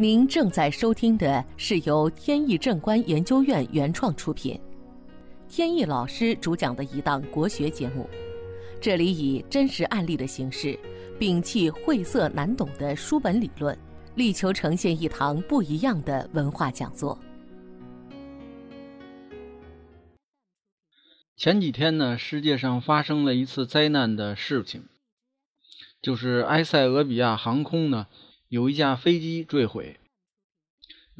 您正在收听的是由天意正观研究院原创出品，天意老师主讲的一档国学节目。这里以真实案例的形式，摒弃晦涩难懂的书本理论，力求呈现一堂不一样的文化讲座。前几天呢，世界上发生了一次灾难的事情，就是埃塞俄比亚航空呢。有一架飞机坠毁，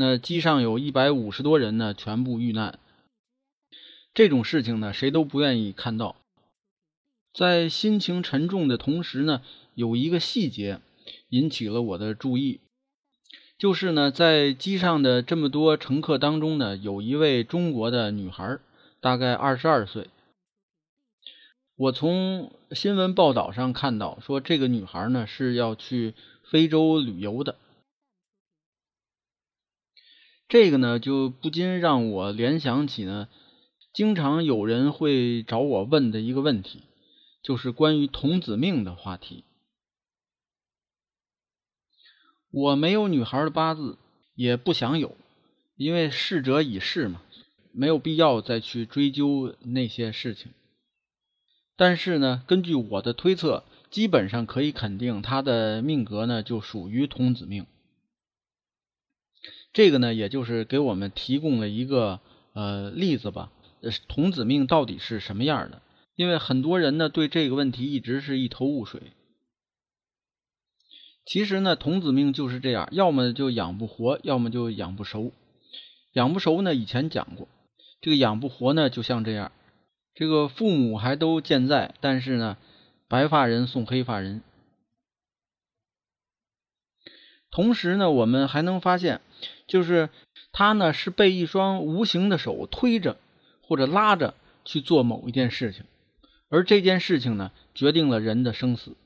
那机上有一百五十多人呢，全部遇难。这种事情呢，谁都不愿意看到。在心情沉重的同时呢，有一个细节引起了我的注意，就是呢，在机上的这么多乘客当中呢，有一位中国的女孩，大概二十二岁。我从新闻报道上看到，说这个女孩呢是要去。非洲旅游的，这个呢就不禁让我联想起呢，经常有人会找我问的一个问题，就是关于童子命的话题。我没有女孩的八字，也不想有，因为逝者已逝嘛，没有必要再去追究那些事情。但是呢，根据我的推测。基本上可以肯定，他的命格呢就属于童子命。这个呢，也就是给我们提供了一个呃例子吧。童子命到底是什么样的？因为很多人呢对这个问题一直是一头雾水。其实呢，童子命就是这样，要么就养不活，要么就养不熟。养不熟呢，以前讲过，这个养不活呢，就像这样，这个父母还都健在，但是呢。白发人送黑发人。同时呢，我们还能发现，就是他呢是被一双无形的手推着或者拉着去做某一件事情，而这件事情呢决定了人的生死。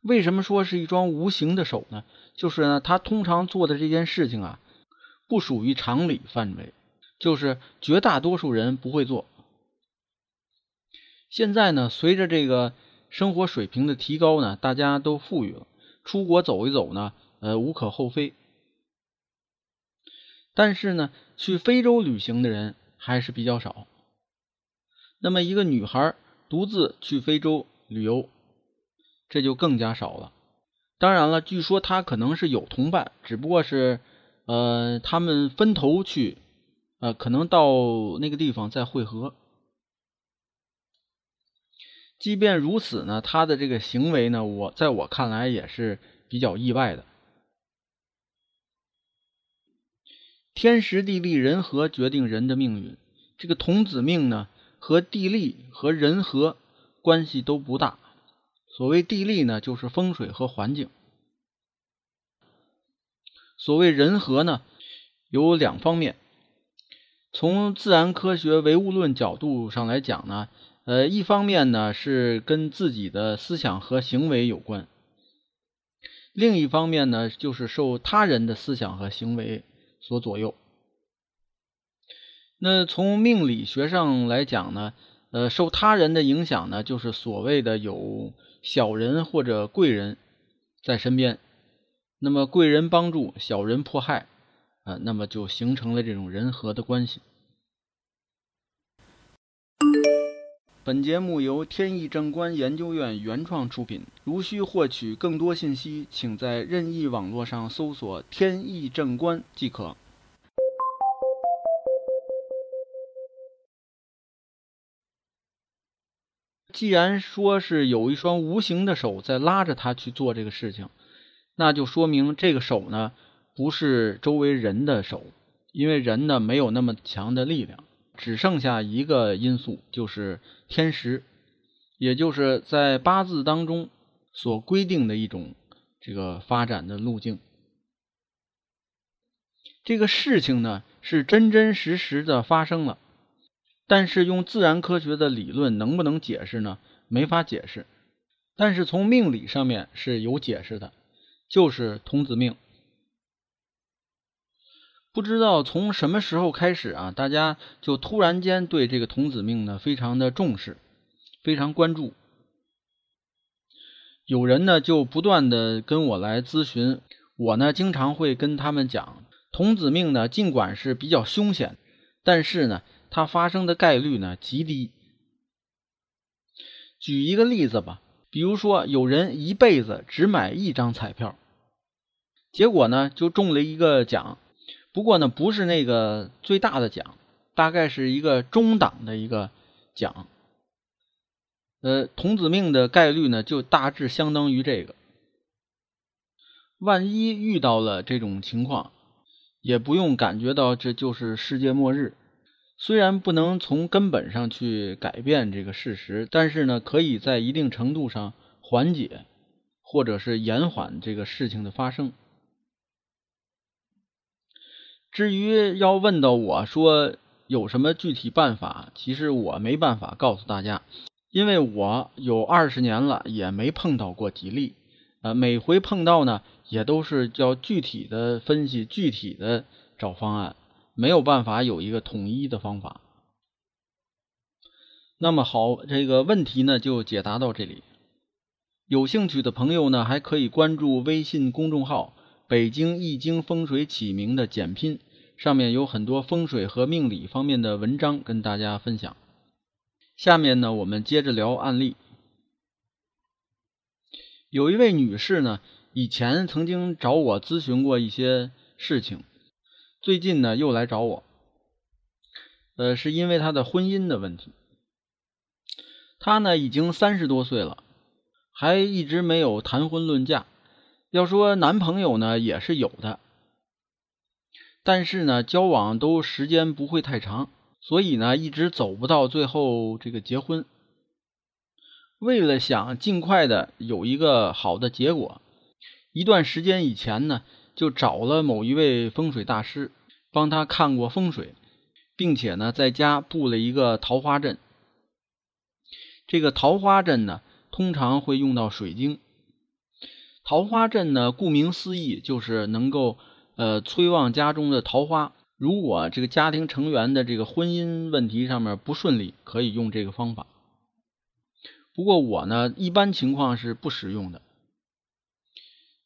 为什么说是一双无形的手呢？就是呢，他通常做的这件事情啊，不属于常理范围，就是绝大多数人不会做。现在呢，随着这个生活水平的提高呢，大家都富裕了，出国走一走呢，呃，无可厚非。但是呢，去非洲旅行的人还是比较少。那么，一个女孩独自去非洲旅游，这就更加少了。当然了，据说她可能是有同伴，只不过是呃，他们分头去，呃，可能到那个地方再会合。即便如此呢，他的这个行为呢，我在我看来也是比较意外的。天时地利人和决定人的命运，这个童子命呢，和地利和人和关系都不大。所谓地利呢，就是风水和环境；所谓人和呢，有两方面。从自然科学唯物论角度上来讲呢。呃，一方面呢是跟自己的思想和行为有关，另一方面呢就是受他人的思想和行为所左右。那从命理学上来讲呢，呃，受他人的影响呢，就是所谓的有小人或者贵人在身边，那么贵人帮助，小人迫害，啊，那么就形成了这种人和的关系。本节目由天意正观研究院原创出品。如需获取更多信息，请在任意网络上搜索“天意正观”即可。既然说是有一双无形的手在拉着他去做这个事情，那就说明这个手呢不是周围人的手，因为人呢没有那么强的力量。只剩下一个因素，就是天时，也就是在八字当中所规定的一种这个发展的路径。这个事情呢是真真实实的发生了，但是用自然科学的理论能不能解释呢？没法解释。但是从命理上面是有解释的，就是童子命。不知道从什么时候开始啊，大家就突然间对这个童子命呢非常的重视，非常关注。有人呢就不断的跟我来咨询，我呢经常会跟他们讲，童子命呢尽管是比较凶险，但是呢它发生的概率呢极低。举一个例子吧，比如说有人一辈子只买一张彩票，结果呢就中了一个奖，不过呢不是那个最大的奖，大概是一个中档的一个奖。呃，童子命的概率呢，就大致相当于这个。万一遇到了这种情况，也不用感觉到这就是世界末日。虽然不能从根本上去改变这个事实，但是呢，可以在一定程度上缓解或者是延缓这个事情的发生。至于要问到我说有什么具体办法，其实我没办法告诉大家。因为我有二十年了，也没碰到过吉利，呃，每回碰到呢，也都是叫具体的分析，具体的找方案，没有办法有一个统一的方法。那么好，这个问题呢就解答到这里。有兴趣的朋友呢，还可以关注微信公众号“北京易经风水起名”的简拼，上面有很多风水和命理方面的文章跟大家分享。下面呢，我们接着聊案例。有一位女士呢，以前曾经找我咨询过一些事情，最近呢又来找我，呃，是因为她的婚姻的问题。她呢已经三十多岁了，还一直没有谈婚论嫁。要说男朋友呢也是有的，但是呢交往都时间不会太长。所以呢，一直走不到最后这个结婚。为了想尽快的有一个好的结果，一段时间以前呢，就找了某一位风水大师，帮他看过风水，并且呢，在家布了一个桃花阵。这个桃花阵呢，通常会用到水晶。桃花阵呢，顾名思义，就是能够呃催旺家中的桃花。如果这个家庭成员的这个婚姻问题上面不顺利，可以用这个方法。不过我呢，一般情况是不使用的。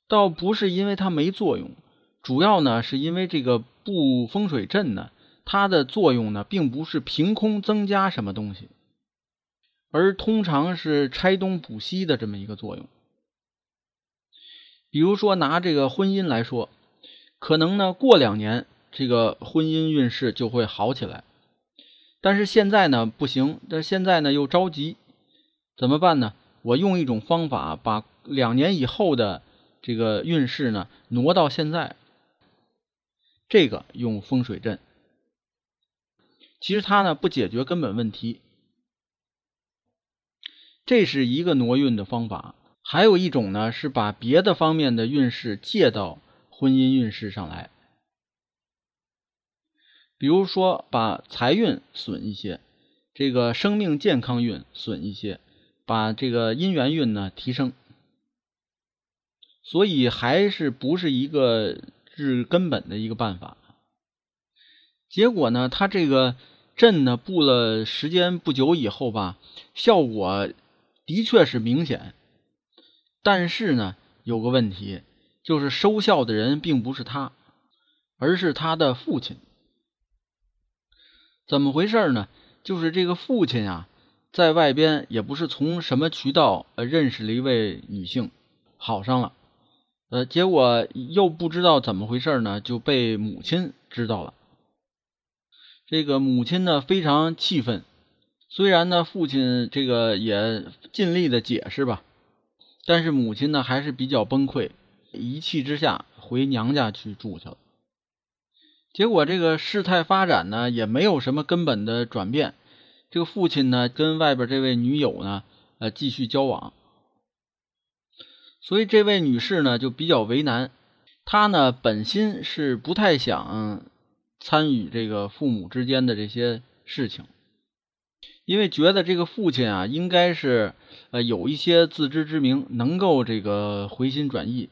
倒不是因为它没作用，主要呢是因为这个布风水阵呢，它的作用呢，并不是凭空增加什么东西，而通常是拆东补西的这么一个作用。比如说拿这个婚姻来说，可能呢过两年。这个婚姻运势就会好起来，但是现在呢不行，但现在呢又着急，怎么办呢？我用一种方法，把两年以后的这个运势呢挪到现在。这个用风水阵，其实它呢不解决根本问题，这是一个挪运的方法。还有一种呢是把别的方面的运势借到婚姻运势上来。比如说，把财运损一些，这个生命健康运损一些，把这个姻缘运呢提升，所以还是不是一个治根本的一个办法。结果呢，他这个阵呢布了时间不久以后吧，效果的确是明显，但是呢，有个问题，就是收效的人并不是他，而是他的父亲。怎么回事呢？就是这个父亲啊，在外边也不是从什么渠道呃认识了一位女性，好上了，呃，结果又不知道怎么回事呢，就被母亲知道了。这个母亲呢非常气愤，虽然呢父亲这个也尽力的解释吧，但是母亲呢还是比较崩溃，一气之下回娘家去住去了。结果这个事态发展呢，也没有什么根本的转变。这个父亲呢，跟外边这位女友呢，呃，继续交往。所以这位女士呢，就比较为难。她呢，本心是不太想参与这个父母之间的这些事情，因为觉得这个父亲啊，应该是呃有一些自知之明，能够这个回心转意。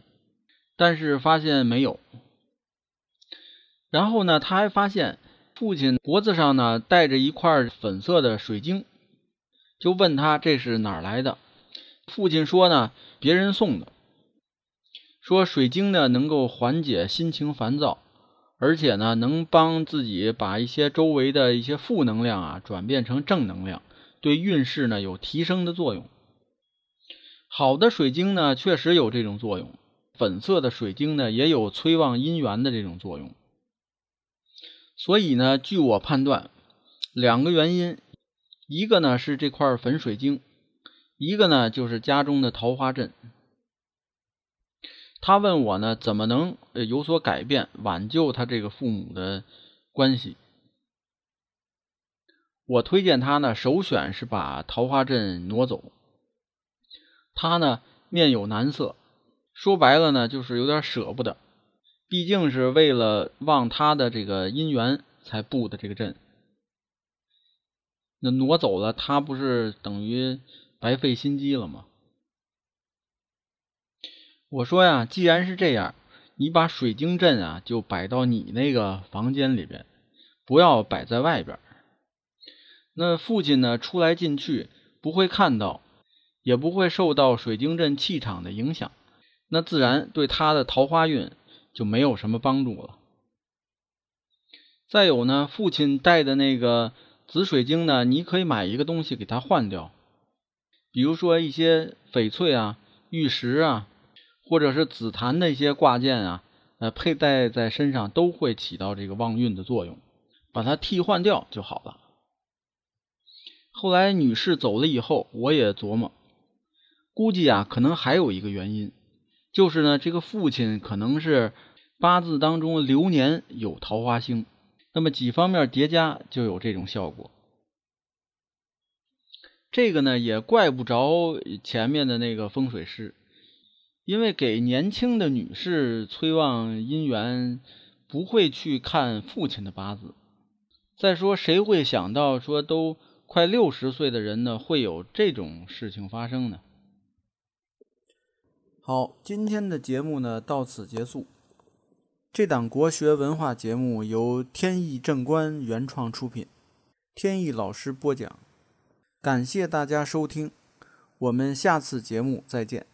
但是发现没有。然后呢，他还发现父亲脖子上呢戴着一块粉色的水晶，就问他这是哪儿来的。父亲说呢，别人送的。说水晶呢能够缓解心情烦躁，而且呢能帮自己把一些周围的一些负能量啊转变成正能量，对运势呢有提升的作用。好的水晶呢确实有这种作用，粉色的水晶呢也有催旺姻缘的这种作用。所以呢，据我判断，两个原因，一个呢是这块粉水晶，一个呢就是家中的桃花阵。他问我呢，怎么能有所改变，挽救他这个父母的关系？我推荐他呢，首选是把桃花阵挪走。他呢面有难色，说白了呢就是有点舍不得，毕竟是为了旺他的这个姻缘才布的这个阵。那挪走了，他不是等于白费心机了吗？我说呀，既然是这样，你把水晶阵啊就摆到你那个房间里边，不要摆在外边。那父亲呢出来进去不会看到，也不会受到水晶阵气场的影响，那自然对他的桃花运就没有什么帮助了。再有呢，父亲带的那个紫水晶呢，你可以买一个东西给他换掉，比如说一些翡翠啊、玉石啊。或者是紫檀的一些挂件啊，呃，佩戴在身上都会起到这个旺运的作用，把它替换掉就好了。后来女士走了以后，我也琢磨，估计啊，可能还有一个原因，就是呢，这个父亲可能是八字当中流年有桃花星，那么几方面叠加就有这种效果。这个呢，也怪不着前面的那个风水师。因为给年轻的女士催旺姻缘，不会去看父亲的八字。再说，谁会想到说都快六十岁的人呢，会有这种事情发生呢？好，今天的节目呢到此结束。这档国学文化节目由天意正观原创出品，天意老师播讲。感谢大家收听，我们下次节目再见。